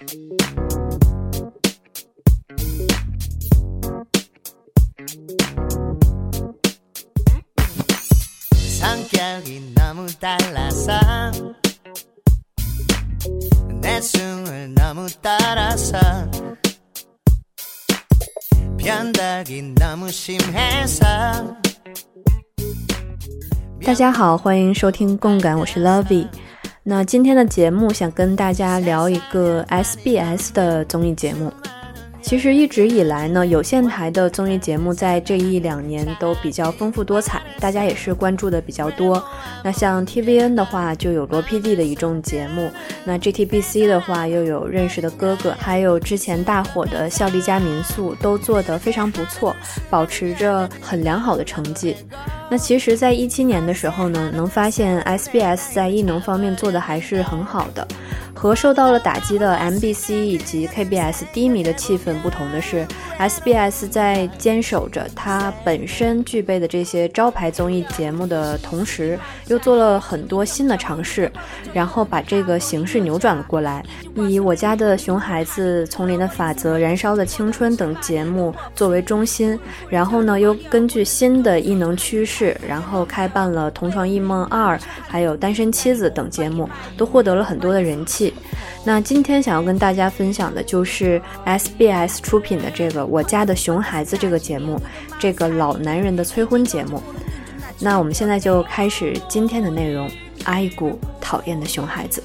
大家好，欢迎收听共感，我是 Love。那今天的节目想跟大家聊一个 SBS 的综艺节目。其实一直以来呢，有线台的综艺节目在这一两年都比较丰富多彩，大家也是关注的比较多。那像 TVN 的话，就有罗 PD 的一众节目；那 GTBC 的话，又有认识的哥哥，还有之前大火的《孝利家民宿》，都做得非常不错，保持着很良好的成绩。那其实，在一七年的时候呢，能发现 SBS 在艺能方面做的还是很好的。和受到了打击的 MBC 以及 KBS 低迷的气氛不同的是，SBS 在坚守着它本身具备的这些招牌综艺节目的同时，又做了很多新的尝试，然后把这个形势扭转了过来。以我家的熊孩子、丛林的法则、燃烧的青春等节目作为中心，然后呢，又根据新的异能趋势，然后开办了《同床异梦二》还有《单身妻子》等节目，都获得了很多的人气。那今天想要跟大家分享的就是 SBS 出品的这个《我家的熊孩子》这个节目，这个老男人的催婚节目。那我们现在就开始今天的内容，阿一股讨厌的熊孩子。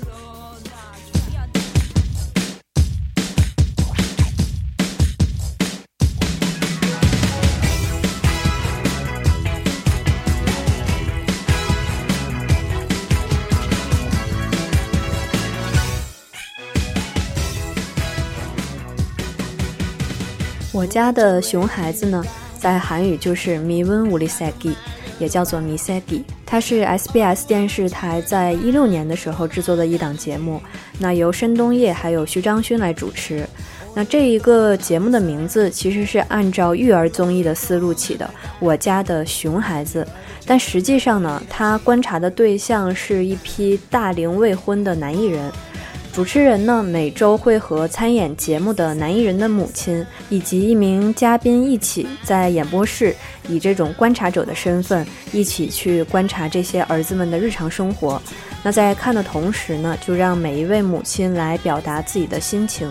我家的熊孩子呢，在韩语就是米温乌里塞吉，也叫做米塞吉。它是 SBS 电视台在一六年的时候制作的一档节目，那由申东烨还有徐章勋来主持。那这一个节目的名字其实是按照育儿综艺的思路起的，《我家的熊孩子》。但实际上呢，他观察的对象是一批大龄未婚的男艺人。主持人呢，每周会和参演节目的男艺人的母亲以及一名嘉宾一起在演播室，以这种观察者的身份一起去观察这些儿子们的日常生活。那在看的同时呢，就让每一位母亲来表达自己的心情。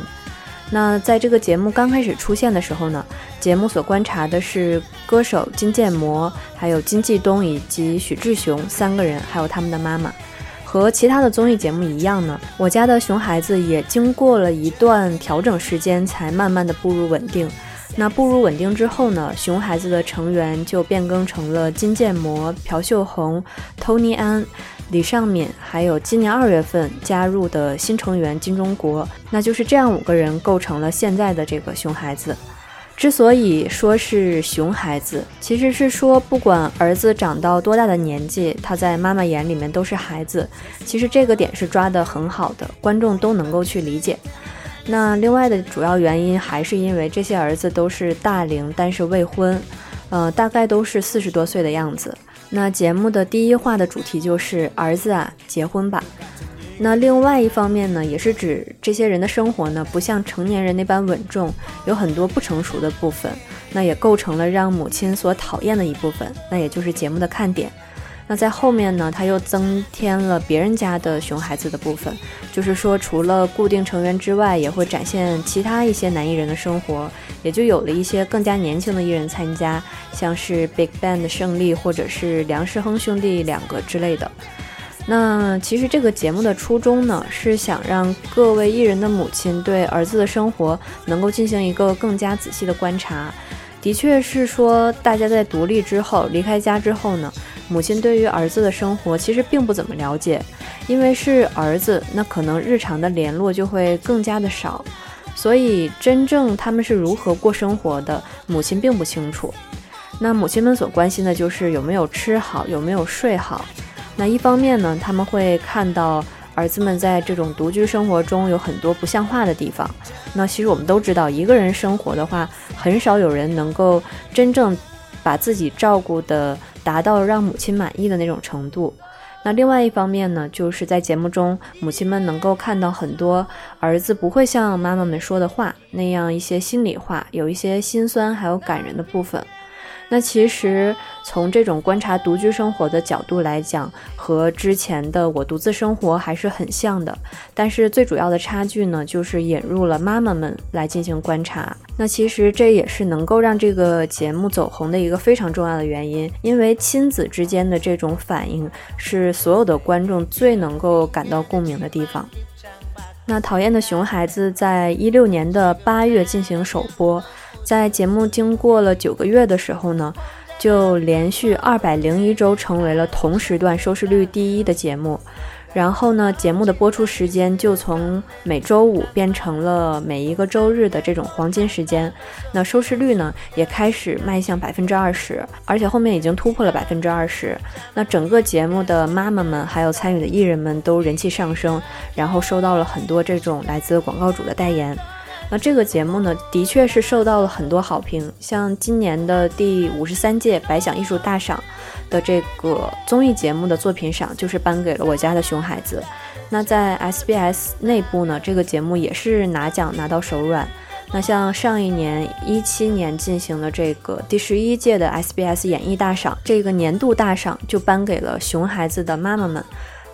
那在这个节目刚开始出现的时候呢，节目所观察的是歌手金建模、还有金继东以及许志雄三个人，还有他们的妈妈。和其他的综艺节目一样呢，我家的熊孩子也经过了一段调整时间，才慢慢的步入稳定。那步入稳定之后呢，熊孩子的成员就变更成了金建模、朴秀红、Tony 安、李尚敏，还有今年二月份加入的新成员金钟国。那就是这样五个人构成了现在的这个熊孩子。之所以说是熊孩子，其实是说不管儿子长到多大的年纪，他在妈妈眼里面都是孩子。其实这个点是抓得很好的，观众都能够去理解。那另外的主要原因还是因为这些儿子都是大龄，但是未婚，呃，大概都是四十多岁的样子。那节目的第一话的主题就是儿子啊，结婚吧。那另外一方面呢，也是指这些人的生活呢，不像成年人那般稳重，有很多不成熟的部分，那也构成了让母亲所讨厌的一部分，那也就是节目的看点。那在后面呢，他又增添了别人家的熊孩子的部分，就是说除了固定成员之外，也会展现其他一些男艺人的生活，也就有了一些更加年轻的艺人参加，像是 Big Bang 的胜利，或者是梁世亨兄弟两个之类的。那其实这个节目的初衷呢，是想让各位艺人的母亲对儿子的生活能够进行一个更加仔细的观察。的确是说，大家在独立之后离开家之后呢，母亲对于儿子的生活其实并不怎么了解，因为是儿子，那可能日常的联络就会更加的少，所以真正他们是如何过生活的，母亲并不清楚。那母亲们所关心的就是有没有吃好，有没有睡好。那一方面呢，他们会看到儿子们在这种独居生活中有很多不像话的地方。那其实我们都知道，一个人生活的话，很少有人能够真正把自己照顾的达到让母亲满意的那种程度。那另外一方面呢，就是在节目中，母亲们能够看到很多儿子不会像妈妈们说的话那样一些心里话，有一些心酸还有感人的部分。那其实从这种观察独居生活的角度来讲，和之前的我独自生活还是很像的。但是最主要的差距呢，就是引入了妈妈们来进行观察。那其实这也是能够让这个节目走红的一个非常重要的原因，因为亲子之间的这种反应是所有的观众最能够感到共鸣的地方。那讨厌的熊孩子在一六年的八月进行首播。在节目经过了九个月的时候呢，就连续二百零一周成为了同时段收视率第一的节目。然后呢，节目的播出时间就从每周五变成了每一个周日的这种黄金时间。那收视率呢，也开始迈向百分之二十，而且后面已经突破了百分之二十。那整个节目的妈妈们还有参与的艺人们都人气上升，然后收到了很多这种来自广告主的代言。那这个节目呢，的确是受到了很多好评。像今年的第五十三届百想艺术大赏的这个综艺节目的作品赏，就是颁给了我家的熊孩子。那在 SBS 内部呢，这个节目也是拿奖拿到手软。那像上一年一七年进行的这个第十一届的 SBS 演艺大赏，这个年度大赏就颁给了熊孩子的妈妈们。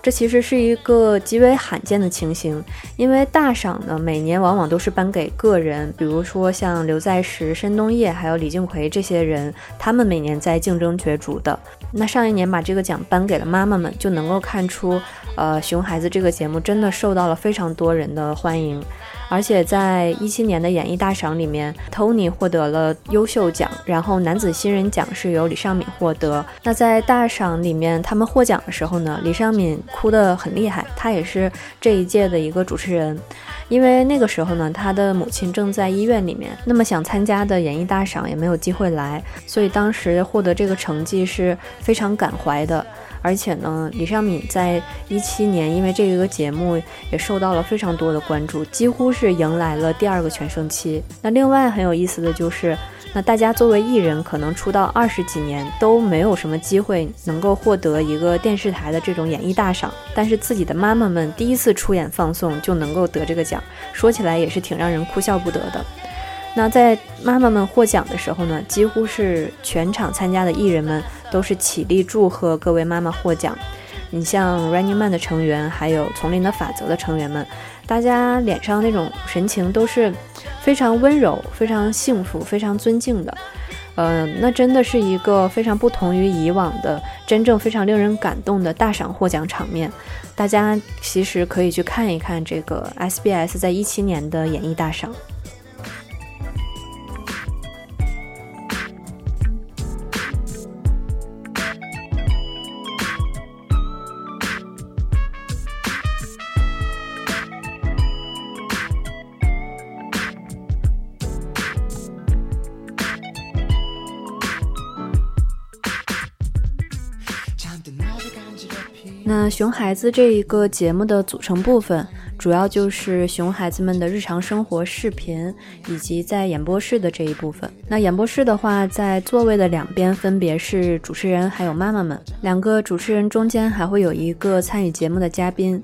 这其实是一个极为罕见的情形，因为大赏呢，每年往往都是颁给个人，比如说像刘在石、申东烨还有李静奎这些人，他们每年在竞争角逐的。那上一年把这个奖颁给了妈妈们，就能够看出，呃，熊孩子这个节目真的受到了非常多人的欢迎。而且在一七年的演艺大赏里面，Tony 获得了优秀奖，然后男子新人奖是由李尚敏获得。那在大赏里面，他们获奖的时候呢，李尚敏哭得很厉害，他也是这一届的一个主持人，因为那个时候呢，他的母亲正在医院里面，那么想参加的演艺大赏也没有机会来，所以当时获得这个成绩是非常感怀的。而且呢，李尚敏在一七年因为这个节目也受到了非常多的关注，几乎是迎来了第二个全盛期。那另外很有意思的就是，那大家作为艺人，可能出道二十几年都没有什么机会能够获得一个电视台的这种演艺大赏，但是自己的妈妈们第一次出演放送就能够得这个奖，说起来也是挺让人哭笑不得的。那在妈妈们获奖的时候呢，几乎是全场参加的艺人们都是起立祝贺各位妈妈获奖。你像 Running Man 的成员，还有丛林的法则的成员们，大家脸上那种神情都是非常温柔、非常幸福、非常尊敬的。嗯，那真的是一个非常不同于以往的真正非常令人感动的大赏获奖场面。大家其实可以去看一看这个 SBS 在一七年的演艺大赏。那熊孩子这一个节目的组成部分，主要就是熊孩子们的日常生活视频，以及在演播室的这一部分。那演播室的话，在座位的两边分别是主持人还有妈妈们，两个主持人中间还会有一个参与节目的嘉宾。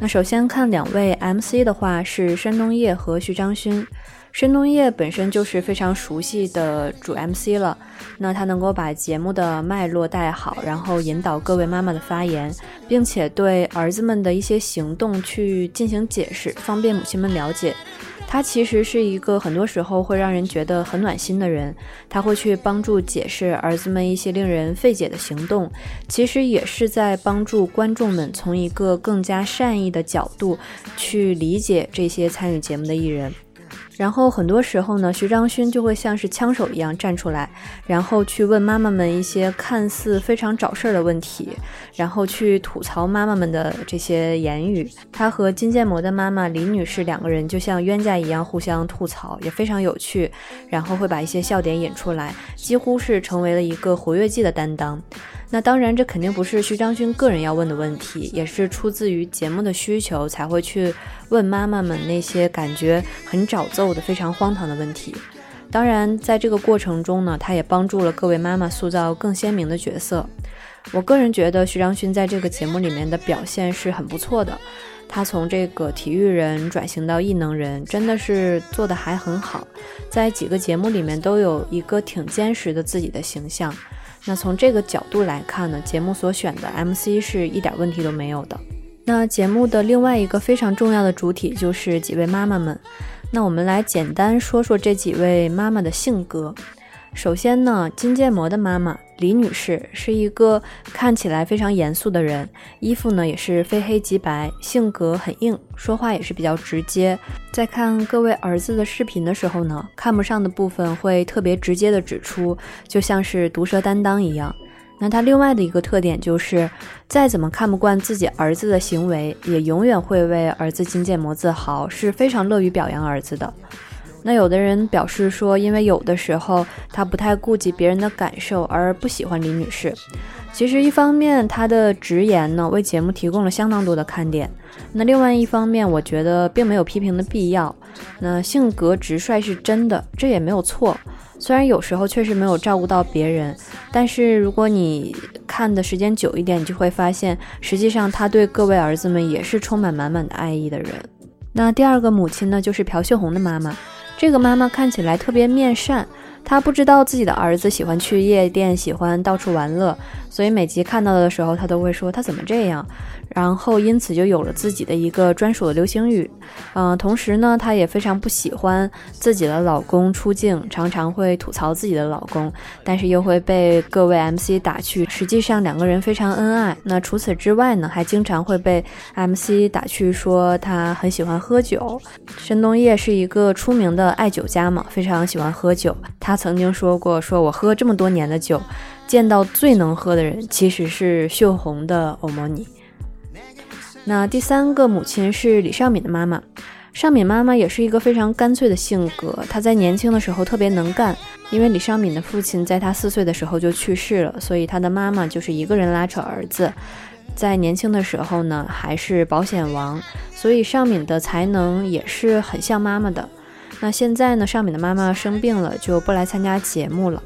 那首先看两位 MC 的话，是山东叶和徐章勋。申东烨本身就是非常熟悉的主 MC 了，那他能够把节目的脉络带好，然后引导各位妈妈的发言，并且对儿子们的一些行动去进行解释，方便母亲们了解。他其实是一个很多时候会让人觉得很暖心的人，他会去帮助解释儿子们一些令人费解的行动，其实也是在帮助观众们从一个更加善意的角度去理解这些参与节目的艺人。然后很多时候呢，徐章勋就会像是枪手一样站出来，然后去问妈妈们一些看似非常找事儿的问题，然后去吐槽妈妈们的这些言语。他和金建模的妈妈李女士两个人就像冤家一样互相吐槽，也非常有趣。然后会把一些笑点引出来，几乎是成为了一个活跃剂的担当。那当然，这肯定不是徐章勋个人要问的问题，也是出自于节目的需求才会去问妈妈们那些感觉很找揍的非常荒唐的问题。当然，在这个过程中呢，他也帮助了各位妈妈塑造更鲜明的角色。我个人觉得徐章勋在这个节目里面的表现是很不错的。他从这个体育人转型到异能人，真的是做的还很好，在几个节目里面都有一个挺坚实的自己的形象。那从这个角度来看呢，节目所选的 MC 是一点问题都没有的。那节目的另外一个非常重要的主体就是几位妈妈们。那我们来简单说说这几位妈妈的性格。首先呢，金建模的妈妈李女士是一个看起来非常严肃的人，衣服呢也是非黑即白，性格很硬，说话也是比较直接。在看各位儿子的视频的时候呢，看不上的部分会特别直接的指出，就像是毒舌担当一样。那他另外的一个特点就是，再怎么看不惯自己儿子的行为，也永远会为儿子金建模自豪，是非常乐于表扬儿子的。那有的人表示说，因为有的时候他不太顾及别人的感受而不喜欢李女士。其实一方面他的直言呢，为节目提供了相当多的看点。那另外一方面，我觉得并没有批评的必要。那性格直率是真的，这也没有错。虽然有时候确实没有照顾到别人，但是如果你看的时间久一点，你就会发现，实际上他对各位儿子们也是充满满满的爱意的人。那第二个母亲呢，就是朴秀红的妈妈。这个妈妈看起来特别面善，她不知道自己的儿子喜欢去夜店，喜欢到处玩乐，所以每集看到的时候，她都会说他怎么这样。然后因此就有了自己的一个专属的流行语，嗯，同时呢，她也非常不喜欢自己的老公出镜，常常会吐槽自己的老公，但是又会被各位 MC 打趣，实际上两个人非常恩爱。那除此之外呢，还经常会被 MC 打趣说他很喜欢喝酒。申东烨是一个出名的爱酒家嘛，非常喜欢喝酒。他曾经说过，说我喝这么多年的酒，见到最能喝的人其实是秀红的欧莫尼。那第三个母亲是李尚敏的妈妈，尚敏妈妈也是一个非常干脆的性格。她在年轻的时候特别能干，因为李尚敏的父亲在她四岁的时候就去世了，所以她的妈妈就是一个人拉扯儿子。在年轻的时候呢，还是保险王，所以尚敏的才能也是很像妈妈的。那现在呢，尚敏的妈妈生病了，就不来参加节目了。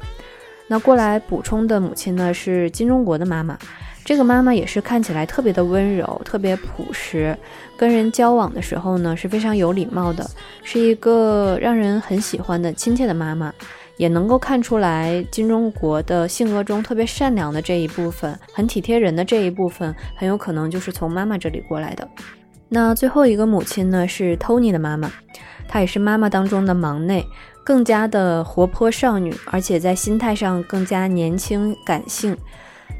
那过来补充的母亲呢，是金钟国的妈妈。这个妈妈也是看起来特别的温柔，特别朴实，跟人交往的时候呢是非常有礼貌的，是一个让人很喜欢的亲切的妈妈，也能够看出来金钟国的性格中特别善良的这一部分，很体贴人的这一部分，很有可能就是从妈妈这里过来的。那最后一个母亲呢是 Tony 的妈妈，她也是妈妈当中的忙内，更加的活泼少女，而且在心态上更加年轻感性。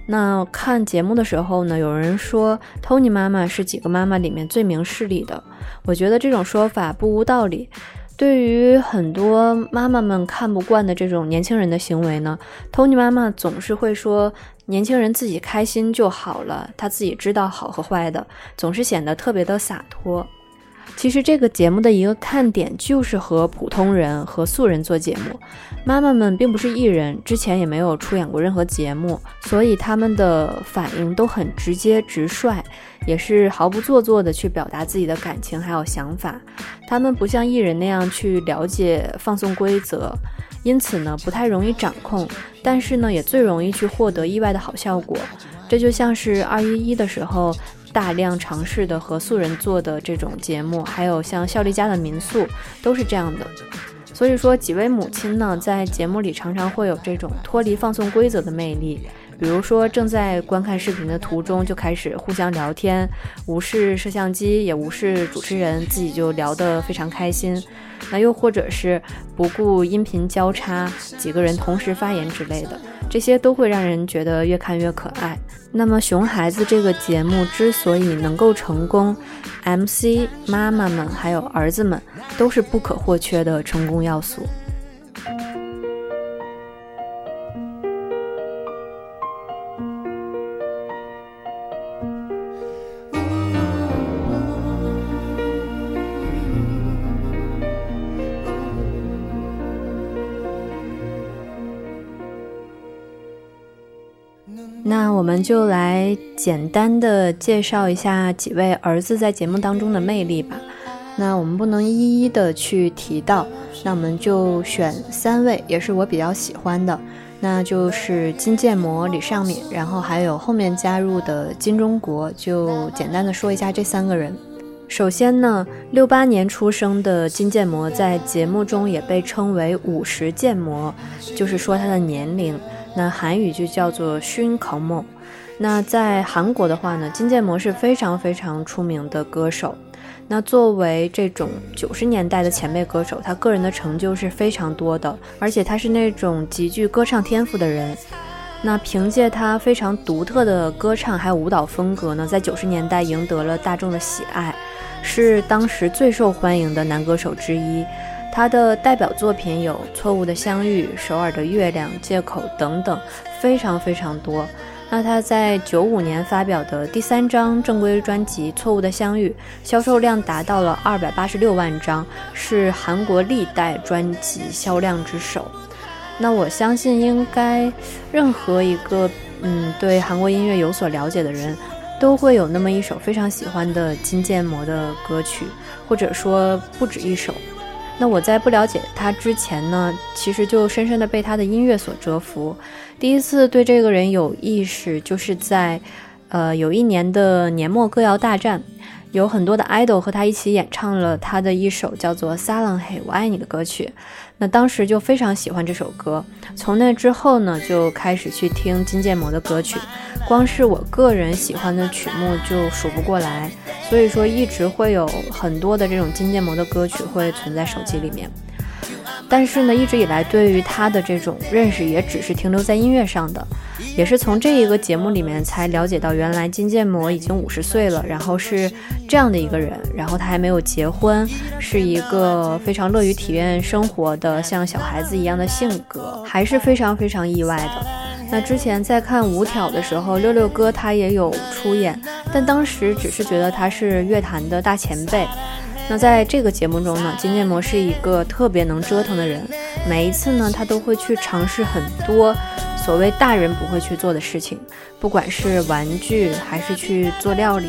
那看节目的时候呢，有人说 Tony 妈妈是几个妈妈里面最明事理的。我觉得这种说法不无道理。对于很多妈妈们看不惯的这种年轻人的行为呢，Tony 妈妈总是会说年轻人自己开心就好了，她自己知道好和坏的，总是显得特别的洒脱。其实这个节目的一个看点就是和普通人和素人做节目，妈妈们并不是艺人，之前也没有出演过任何节目，所以他们的反应都很直接直率，也是毫不做作的去表达自己的感情还有想法。他们不像艺人那样去了解放送规则，因此呢不太容易掌控，但是呢也最容易去获得意外的好效果。这就像是二一一的时候。大量尝试的和素人做的这种节目，还有像效力家的民宿，都是这样的。所以说，几位母亲呢，在节目里常常会有这种脱离放送规则的魅力。比如说，正在观看视频的途中就开始互相聊天，无视摄像机，也无视主持人，自己就聊得非常开心。那又或者是不顾音频交叉，几个人同时发言之类的。这些都会让人觉得越看越可爱。那么，熊孩子这个节目之所以能够成功，MC 妈妈们还有儿子们都是不可或缺的成功要素。就来简单的介绍一下几位儿子在节目当中的魅力吧。那我们不能一一的去提到，那我们就选三位，也是我比较喜欢的。那就是金建模、李尚敏，然后还有后面加入的金钟国。就简单的说一下这三个人。首先呢，六八年出生的金建模在节目中也被称为五十建模，就是说他的年龄。那韩语就叫做勋考某。那在韩国的话呢，金建模是非常非常出名的歌手。那作为这种九十年代的前辈歌手，他个人的成就是非常多的，而且他是那种极具歌唱天赋的人。那凭借他非常独特的歌唱还有舞蹈风格呢，在九十年代赢得了大众的喜爱，是当时最受欢迎的男歌手之一。他的代表作品有《错误的相遇》《首尔的月亮》《借口》等等，非常非常多。那他在九五年发表的第三张正规专辑《错误的相遇》，销售量达到了二百八十六万张，是韩国历代专辑销量之首。那我相信，应该任何一个嗯对韩国音乐有所了解的人，都会有那么一首非常喜欢的金建模的歌曲，或者说不止一首。那我在不了解他之前呢，其实就深深的被他的音乐所折服。第一次对这个人有意识，就是在，呃，有一年的年末歌谣大战，有很多的 idol 和他一起演唱了他的一首叫做《撒浪嘿我爱你》的歌曲。那当时就非常喜欢这首歌，从那之后呢，就开始去听金建模的歌曲。光是我个人喜欢的曲目就数不过来，所以说一直会有很多的这种金建模的歌曲会存在手机里面。但是呢，一直以来对于他的这种认识也只是停留在音乐上的，也是从这一个节目里面才了解到，原来金建模已经五十岁了，然后是这样的一个人，然后他还没有结婚，是一个非常乐于体验生活的像小孩子一样的性格，还是非常非常意外的。那之前在看《五挑》的时候，六六哥他也有出演，但当时只是觉得他是乐坛的大前辈。那在这个节目中呢，金建模是一个特别能折腾的人，每一次呢，他都会去尝试很多所谓大人不会去做的事情，不管是玩具还是去做料理，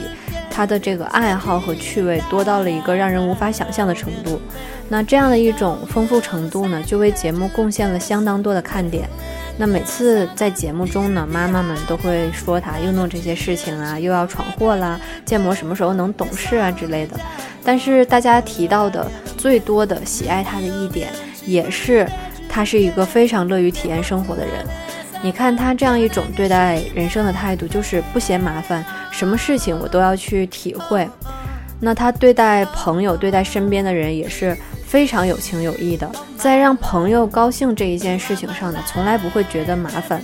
他的这个爱好和趣味多到了一个让人无法想象的程度。那这样的一种丰富程度呢，就为节目贡献了相当多的看点。那每次在节目中呢，妈妈们都会说他又弄这些事情啊，又要闯祸啦，建模什么时候能懂事啊之类的。但是大家提到的最多的喜爱他的一点，也是他是一个非常乐于体验生活的人。你看他这样一种对待人生的态度，就是不嫌麻烦，什么事情我都要去体会。那他对待朋友、对待身边的人也是。非常有情有义的，在让朋友高兴这一件事情上呢，从来不会觉得麻烦。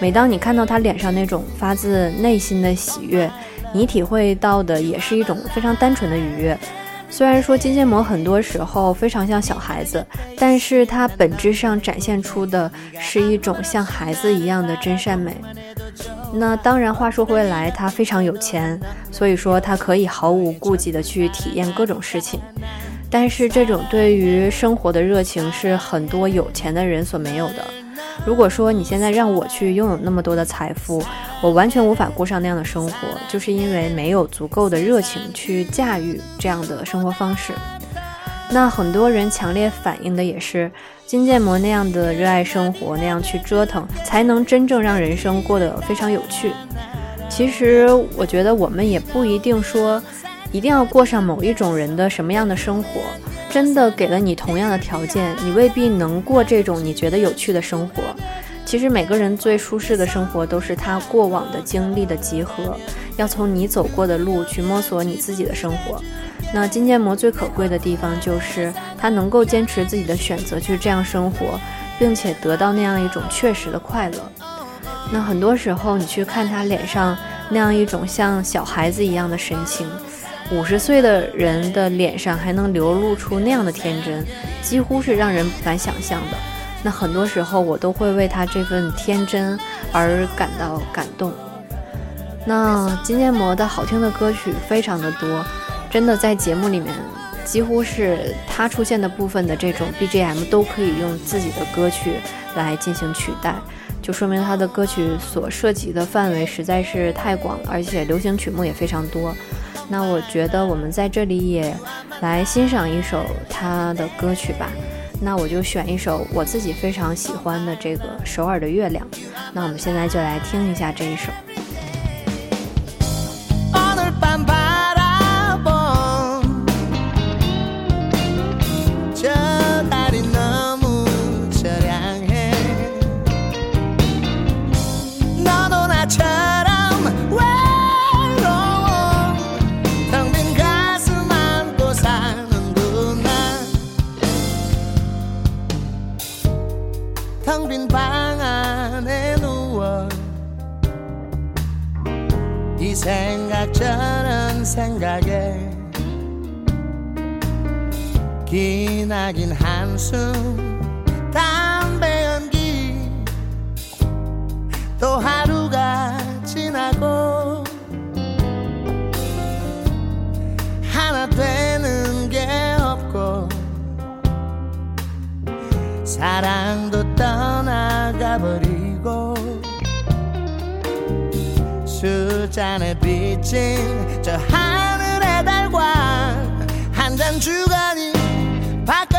每当你看到他脸上那种发自内心的喜悦，你体会到的也是一种非常单纯的愉悦。虽然说金建模很多时候非常像小孩子，但是他本质上展现出的是一种像孩子一样的真善美。那当然，话说回来，他非常有钱，所以说他可以毫无顾忌的去体验各种事情。但是这种对于生活的热情是很多有钱的人所没有的。如果说你现在让我去拥有那么多的财富，我完全无法过上那样的生活，就是因为没有足够的热情去驾驭这样的生活方式。那很多人强烈反映的也是金建模那样的热爱生活，那样去折腾，才能真正让人生过得非常有趣。其实我觉得我们也不一定说。一定要过上某一种人的什么样的生活？真的给了你同样的条件，你未必能过这种你觉得有趣的生活。其实每个人最舒适的生活都是他过往的经历的集合，要从你走过的路去摸索你自己的生活。那金建模最可贵的地方就是他能够坚持自己的选择去这样生活，并且得到那样一种确实的快乐。那很多时候你去看他脸上那样一种像小孩子一样的神情。五十岁的人的脸上还能流露出那样的天真，几乎是让人不敢想象的。很多时候我都会为他这份天真而感到感动。那金建模的好听的歌曲非常的多，真的在节目里面几乎是他出现的部分的这种 BGM 都可以用自己的歌曲来进行取代，就说明他的歌曲所涉及的范围实在是太广了，而且流行曲目也非常多。那我觉得我们在这里也来欣赏一首他的歌曲吧。那我就选一首我自己非常喜欢的这个《首尔的月亮》。那我们现在就来听一下这一首。 떠나가 버리고 술잔에 비친 저 하늘의 달과 한 잔 주거니 받거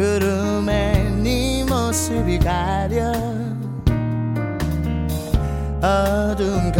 구름에 네 모습이 가려 어두운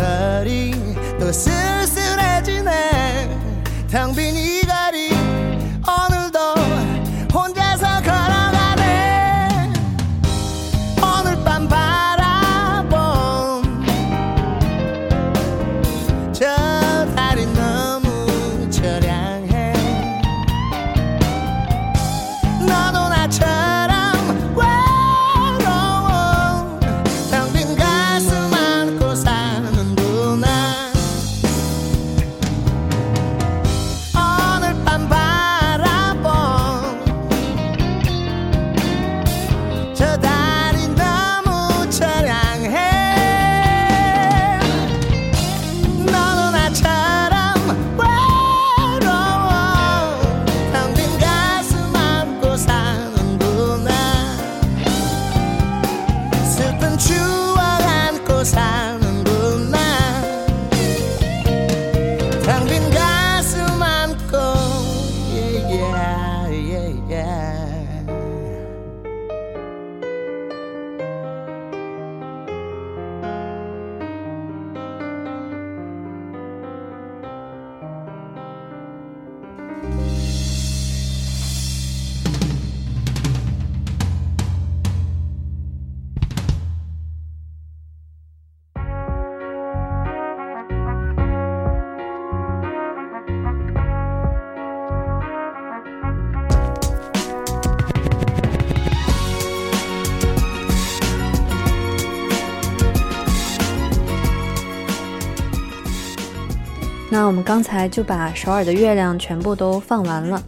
刚才就把首尔的月亮全部都放完了。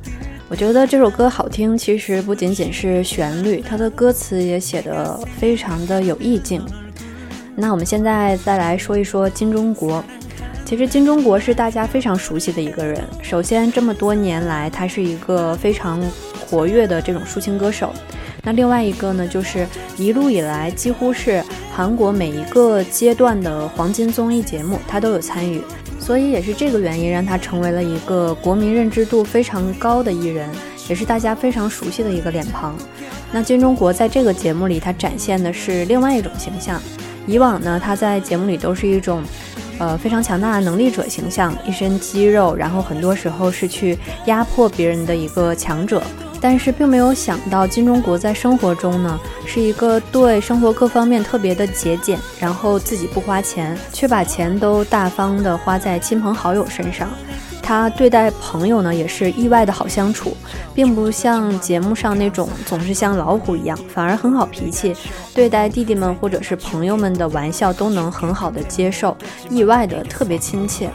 我觉得这首歌好听，其实不仅仅是旋律，它的歌词也写得非常的有意境。那我们现在再来说一说金钟国。其实金钟国是大家非常熟悉的一个人。首先，这么多年来，他是一个非常活跃的这种抒情歌手。那另外一个呢，就是一路以来几乎是韩国每一个阶段的黄金综艺节目，他都有参与。所以也是这个原因，让他成为了一个国民认知度非常高的艺人，也是大家非常熟悉的一个脸庞。那金钟国在这个节目里，他展现的是另外一种形象。以往呢，他在节目里都是一种，呃，非常强大的能力者形象，一身肌肉，然后很多时候是去压迫别人的一个强者。但是并没有想到金钟国在生活中呢是一个对生活各方面特别的节俭，然后自己不花钱，却把钱都大方的花在亲朋好友身上。他对待朋友呢也是意外的好相处，并不像节目上那种总是像老虎一样，反而很好脾气，对待弟弟们或者是朋友们的玩笑都能很好的接受，意外的特别亲切。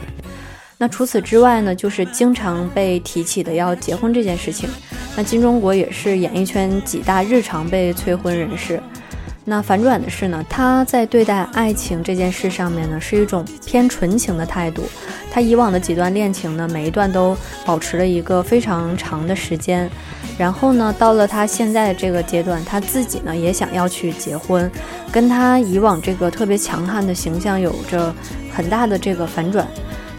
那除此之外呢，就是经常被提起的要结婚这件事情。那金钟国也是演艺圈几大日常被催婚人士。那反转的是呢，他在对待爱情这件事上面呢，是一种偏纯情的态度。他以往的几段恋情呢，每一段都保持了一个非常长的时间。然后呢，到了他现在的这个阶段，他自己呢也想要去结婚，跟他以往这个特别强悍的形象有着很大的这个反转。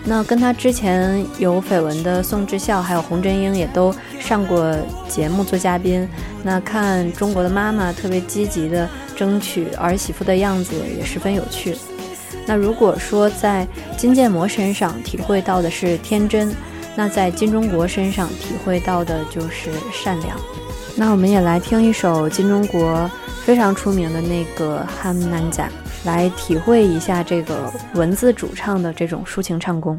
那跟他之前有绯闻的宋智孝还有洪真英也都上过节目做嘉宾。那看中国的妈妈特别积极的争取儿媳妇的样子也十分有趣。那如果说在金建模身上体会到的是天真，那在金钟国身上体会到的就是善良。那我们也来听一首金钟国非常出名的那个《汉南仔》。来体会一下这个文字主唱的这种抒情唱功。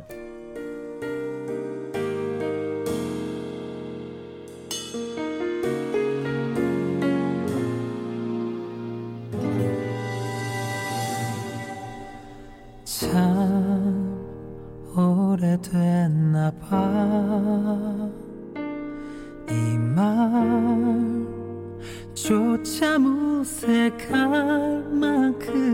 조차 무색할 만큼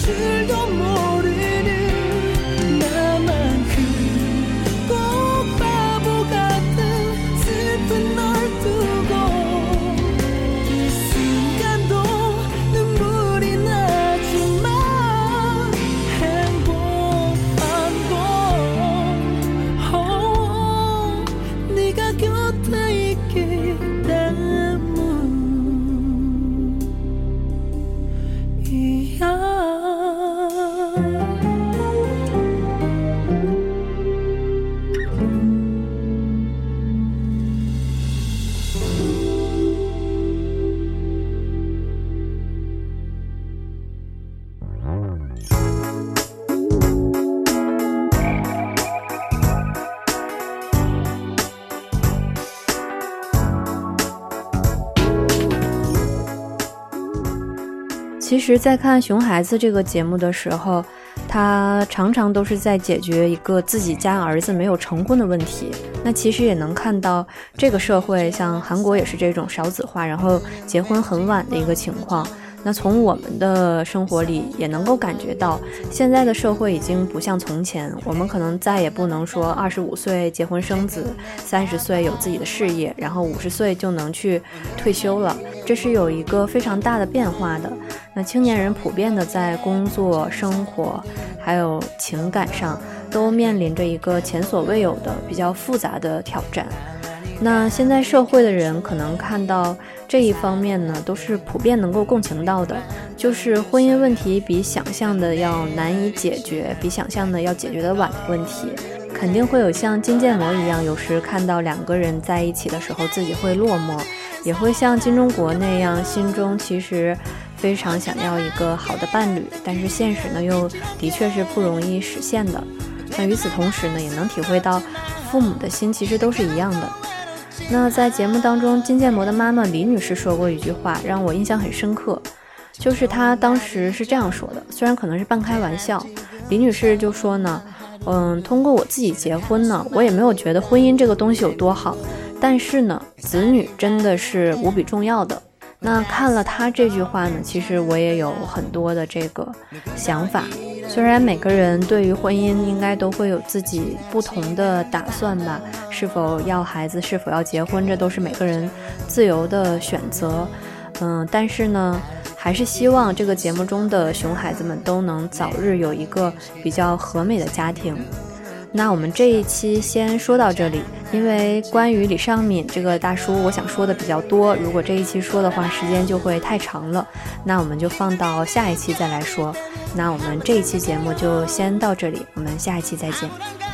是多么。其实，在看《熊孩子》这个节目的时候，他常常都是在解决一个自己家儿子没有成婚的问题。那其实也能看到，这个社会像韩国也是这种少子化，然后结婚很晚的一个情况。那从我们的生活里也能够感觉到，现在的社会已经不像从前，我们可能再也不能说二十五岁结婚生子，三十岁有自己的事业，然后五十岁就能去退休了，这是有一个非常大的变化的。那青年人普遍的在工作、生活还有情感上，都面临着一个前所未有的比较复杂的挑战。那现在社会的人可能看到这一方面呢，都是普遍能够共情到的，就是婚姻问题比想象的要难以解决，比想象的要解决的晚的问题，肯定会有像金建模一样，有时看到两个人在一起的时候自己会落寞，也会像金钟国那样，心中其实非常想要一个好的伴侣，但是现实呢又的确是不容易实现的。那与此同时呢，也能体会到父母的心其实都是一样的。那在节目当中，金建模的妈妈李女士说过一句话，让我印象很深刻，就是她当时是这样说的，虽然可能是半开玩笑，李女士就说呢，嗯，通过我自己结婚呢，我也没有觉得婚姻这个东西有多好，但是呢，子女真的是无比重要的。那看了他这句话呢，其实我也有很多的这个想法。虽然每个人对于婚姻应该都会有自己不同的打算吧，是否要孩子，是否要结婚，这都是每个人自由的选择。嗯，但是呢，还是希望这个节目中的熊孩子们都能早日有一个比较和美的家庭。那我们这一期先说到这里，因为关于李尚敏这个大叔，我想说的比较多，如果这一期说的话，时间就会太长了。那我们就放到下一期再来说。那我们这一期节目就先到这里，我们下一期再见。